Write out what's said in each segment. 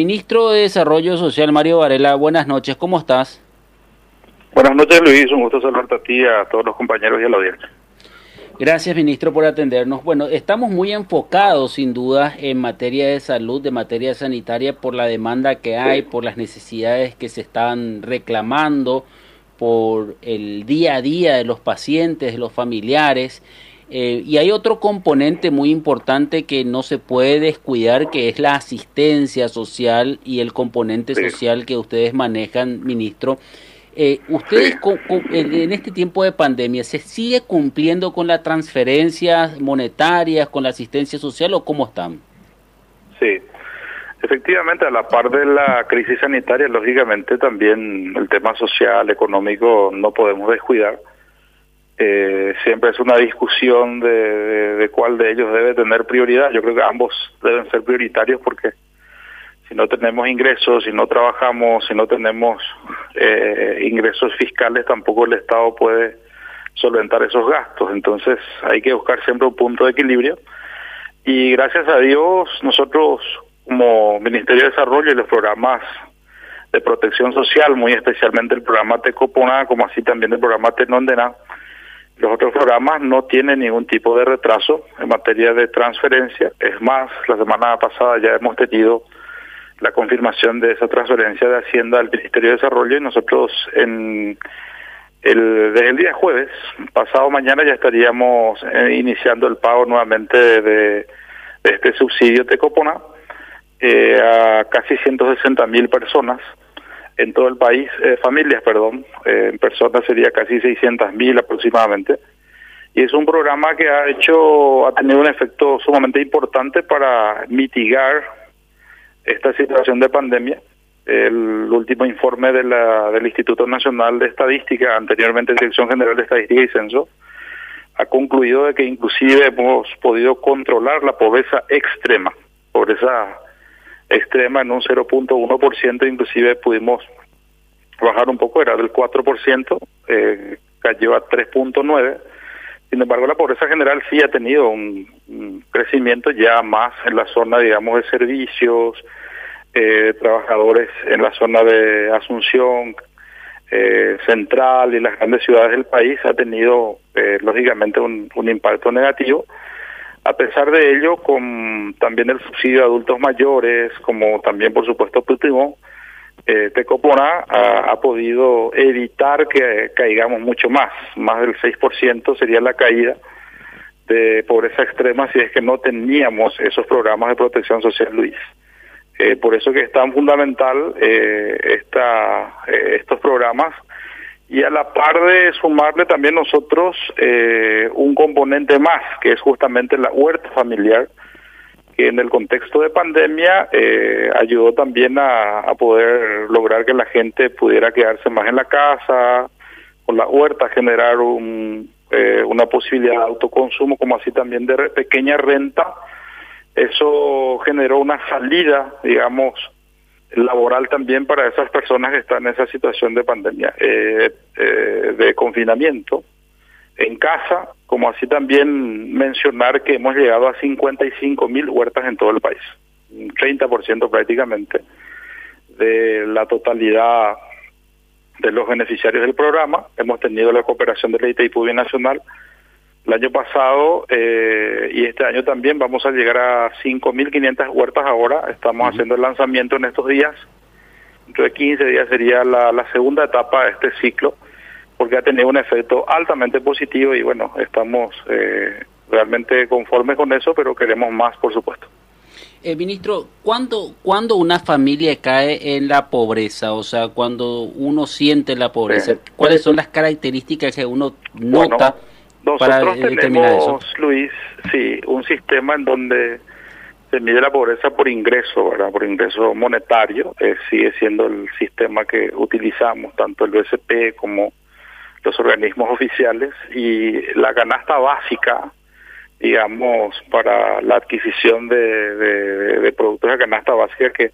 Ministro de Desarrollo Social, Mario Varela, buenas noches, ¿cómo estás? Buenas noches, Luis, un gusto saludarte a ti, a todos los compañeros y a la audiencia. Gracias, ministro, por atendernos. Bueno, estamos muy enfocados, sin duda, en materia de salud, de materia sanitaria, por la demanda que hay, por las necesidades que se están reclamando, por el día a día de los pacientes, de los familiares. Eh, y hay otro componente muy importante que no se puede descuidar, que es la asistencia social y el componente social que ustedes manejan, ministro. Eh, ¿Ustedes en este tiempo de pandemia se sigue cumpliendo con las transferencias monetarias, con la asistencia social o cómo están? Sí, efectivamente, a la par de la crisis sanitaria, lógicamente también el tema social, económico, no podemos descuidar eh, siempre es una discusión de, cuál de ellos debe tener prioridad. Yo creo que ambos deben ser prioritarios porque si no tenemos ingresos, si no trabajamos, si no tenemos eh, ingresos fiscales, tampoco el Estado puede solventar esos gastos. Entonces hay que buscar siempre un punto de equilibrio. Y gracias a Dios, nosotros como Ministerio de Desarrollo y los programas de protección social, muy especialmente el programa Tecopona, como así también el programa Tenondena, los otros programas no tienen ningún tipo de retraso en materia de transferencia. Es más, la semana pasada ya hemos tenido la confirmación de esa transferencia de Hacienda al Ministerio de Desarrollo y nosotros en el, desde el día jueves, pasado mañana, ya estaríamos eh, iniciando el pago nuevamente de, este subsidio Tecopona eh, a casi 160 mil personas en todo el país, eh, familias, perdón, eh, en personas sería casi 600 mil aproximadamente. Y es un programa que ha hecho, ha tenido un efecto sumamente importante para mitigar esta situación de pandemia. El último informe de la, del Instituto Nacional de Estadística, anteriormente Dirección General de Estadística y Censo, ha concluido de que inclusive hemos podido controlar la pobreza extrema, pobreza extrema en un 0.1%, inclusive pudimos bajar un poco, era del 4%, eh, cayó a 3.9%. Sin embargo, la pobreza general sí ha tenido un, crecimiento ya más en la zona, digamos, de servicios, eh, trabajadores en la zona de Asunción, eh, central y las grandes ciudades del país ha tenido, eh, lógicamente, un, un impacto negativo. A pesar de ello, con también el subsidio a adultos mayores, como también, por supuesto, último, eh, Tecopona ha, ha, podido evitar que caigamos mucho más, más del 6% sería la caída de pobreza extrema si es que no teníamos esos programas de protección social, Luis. Eh, por eso que es tan fundamental eh, eh, estos programas y a la par de sumarle también nosotros eh, un componente más, que es justamente la huerta familiar, que en el contexto de pandemia eh, ayudó también a, poder lograr que la gente pudiera quedarse más en la casa, con la huerta generar un, eh, una posibilidad de autoconsumo, como así también de pequeña renta. Eso generó una salida, digamos, laboral también para esas personas que están en esa situación de pandemia, eh, eh, de confinamiento en casa, como así también mencionar que hemos llegado a 55 mil huertas en todo el país, un 30% prácticamente de la totalidad de los beneficiarios del programa. Hemos tenido la cooperación de la ITIPU Nacional el año pasado eh, y este año también vamos a llegar a 5.500 huertas ahora. Estamos haciendo el lanzamiento en estos días. Dentro de 15 días sería la, la segunda etapa de este ciclo, porque ha tenido un efecto altamente positivo y bueno, estamos eh, realmente conformes con eso, pero queremos más, por supuesto. Eh, ministro, ¿cuándo, ¿cuándo una familia cae en la pobreza? O sea, cuando uno siente la pobreza, ¿cuáles son las características que uno nota? Nosotros tenemos, Luis, sí, un sistema en donde se mide la pobreza por ingreso, ¿verdad? Por ingreso monetario, eh, sigue siendo el sistema que utilizamos, tanto el BSP como los organismos oficiales, y la canasta básica, digamos, para la adquisición de, de, productos de canasta básica que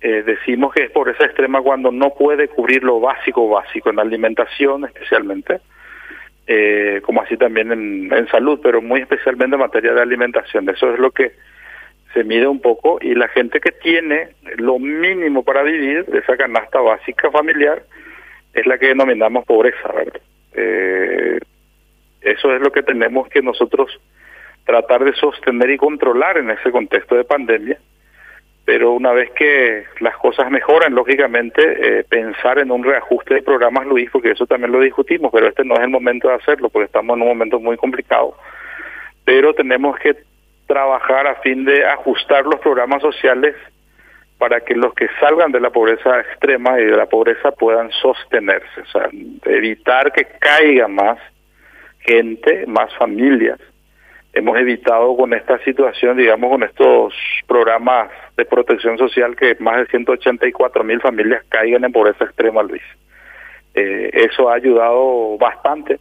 eh, decimos que es pobreza extrema cuando no puede cubrir lo básico básico, en alimentación especialmente, eh, como así también en, salud, pero muy especialmente en materia de alimentación. Eso es lo que se mide un poco y la gente que tiene lo mínimo para vivir de esa canasta básica familiar es la que denominamos pobreza. Eh, eso es lo que tenemos que nosotros tratar de sostener y controlar en ese contexto de pandemia. Pero una vez que las cosas mejoran, lógicamente, eh, pensar en un reajuste de programas, Luis, porque eso también lo discutimos, pero este no es el momento de hacerlo, porque estamos en un momento muy complicado. Pero tenemos que trabajar a fin de ajustar los programas sociales para que los que salgan de la pobreza extrema y de la pobreza puedan sostenerse, o sea, evitar que caiga más gente, más familias. Hemos evitado con esta situación, digamos, con estos programas de protección social que más de 184 mil familias caigan en pobreza extrema, Luis. Eh, eso ha ayudado bastante.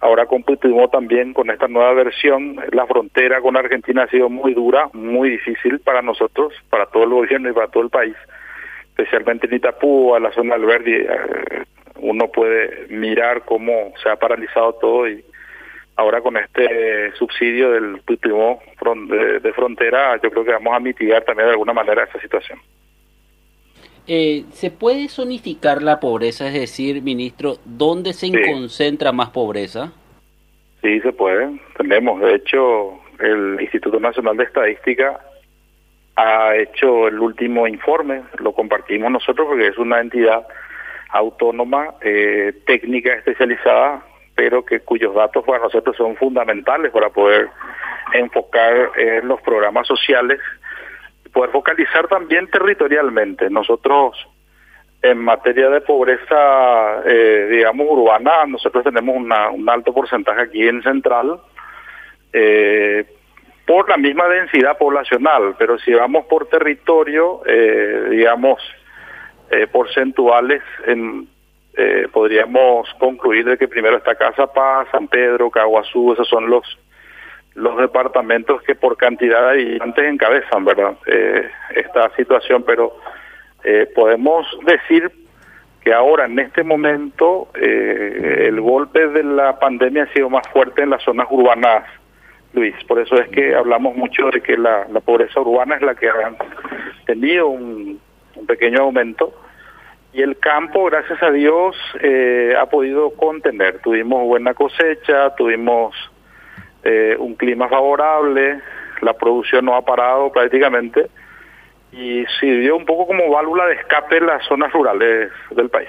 Ahora computimos también con esta nueva versión. La frontera con Argentina ha sido muy dura, muy difícil para nosotros, para todo el gobierno y para todo el país, especialmente en Itapúa, la zona del Verdi. Eh, uno puede mirar cómo se ha paralizado todo y ahora con este subsidio del último de frontera, yo creo que vamos a mitigar también de alguna manera esa situación. Eh, ¿Se puede zonificar la pobreza? Es decir, ministro, ¿dónde se concentra más pobreza? Sí, se puede. Tenemos, de hecho, el Instituto Nacional de Estadística ha hecho el último informe, lo compartimos nosotros porque es una entidad autónoma, eh, técnica especializada, pero que cuyos datos para nosotros son fundamentales para poder enfocar en los programas sociales, poder focalizar también territorialmente. Nosotros en materia de pobreza, eh, digamos, urbana, nosotros tenemos una, un alto porcentaje aquí en Central, eh, por la misma densidad poblacional, pero si vamos por territorio, eh, digamos, eh, porcentuales, en, eh, podríamos concluir de que primero está Casa Paz, San Pedro, Caguazú, esos son los los departamentos que por cantidad de habitantes encabezan, ¿verdad? Eh, esta situación, pero podemos decir que ahora, en este momento, el golpe de la pandemia ha sido más fuerte en las zonas urbanas, Luis. Por eso es que hablamos mucho de que la, la pobreza urbana es la que ha tenido un pequeño aumento y el campo, gracias a Dios, eh, ha podido contener. Tuvimos buena cosecha, tuvimos eh, un clima favorable, la producción no ha parado prácticamente y sirvió un poco como válvula de escape en las zonas rurales del país.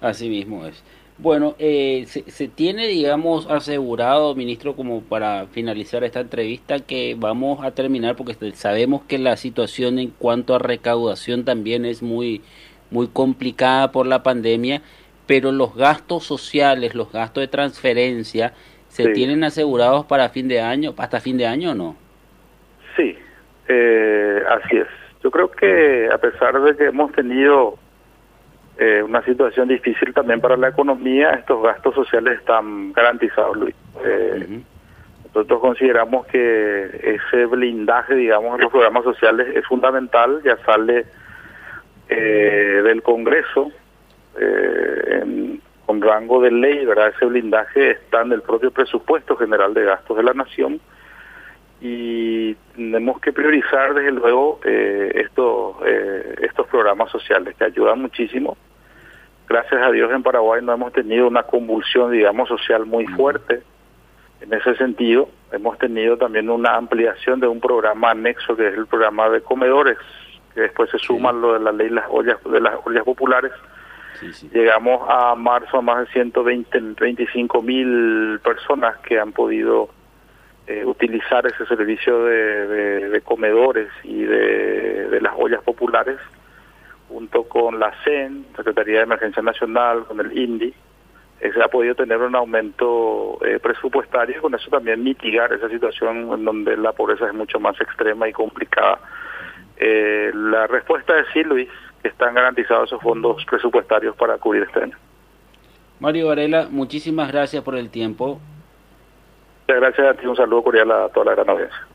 Así mismo es. Bueno, eh, se, tiene, digamos, asegurado, ministro, como para finalizar esta entrevista, que vamos a terminar, porque sabemos que la situación en cuanto a recaudación también es muy, muy complicada por la pandemia, pero los gastos sociales, los gastos de transferencia, ¿se tienen asegurados para fin de año, hasta fin de año o no? Sí, eh, así es. Yo creo que a pesar de que hemos tenido eh, una situación difícil también para la economía, estos gastos sociales están garantizados, Luis. Eh, nosotros consideramos que ese blindaje, digamos, en los programas sociales es fundamental, ya sale eh, del Congreso con rango de ley, ¿verdad? Ese blindaje está en el propio presupuesto general de gastos de la Nación y tenemos que priorizar desde luego eh, estos eh, estos programas sociales que ayudan muchísimo. Gracias a Dios en Paraguay no hemos tenido una convulsión digamos social muy fuerte. En ese sentido hemos tenido también una ampliación de un programa anexo que es el programa de comedores que después se suman lo de la ley las ollas de las ollas populares. Llegamos a marzo a más de 120 25 mil personas que han podido eh, utilizar ese servicio de, comedores y de, las ollas populares, junto con la CEN, Secretaría de Emergencia Nacional, con el INDI, eh, se ha podido tener un aumento eh, presupuestario con eso también mitigar esa situación en donde la pobreza es mucho más extrema y complicada. la respuesta es sí, Luis, que están garantizados esos fondos presupuestarios para cubrir este año. Mario Varela, muchísimas gracias por el tiempo. Muchas gracias a ti, un saludo cordial a toda la gran audiencia.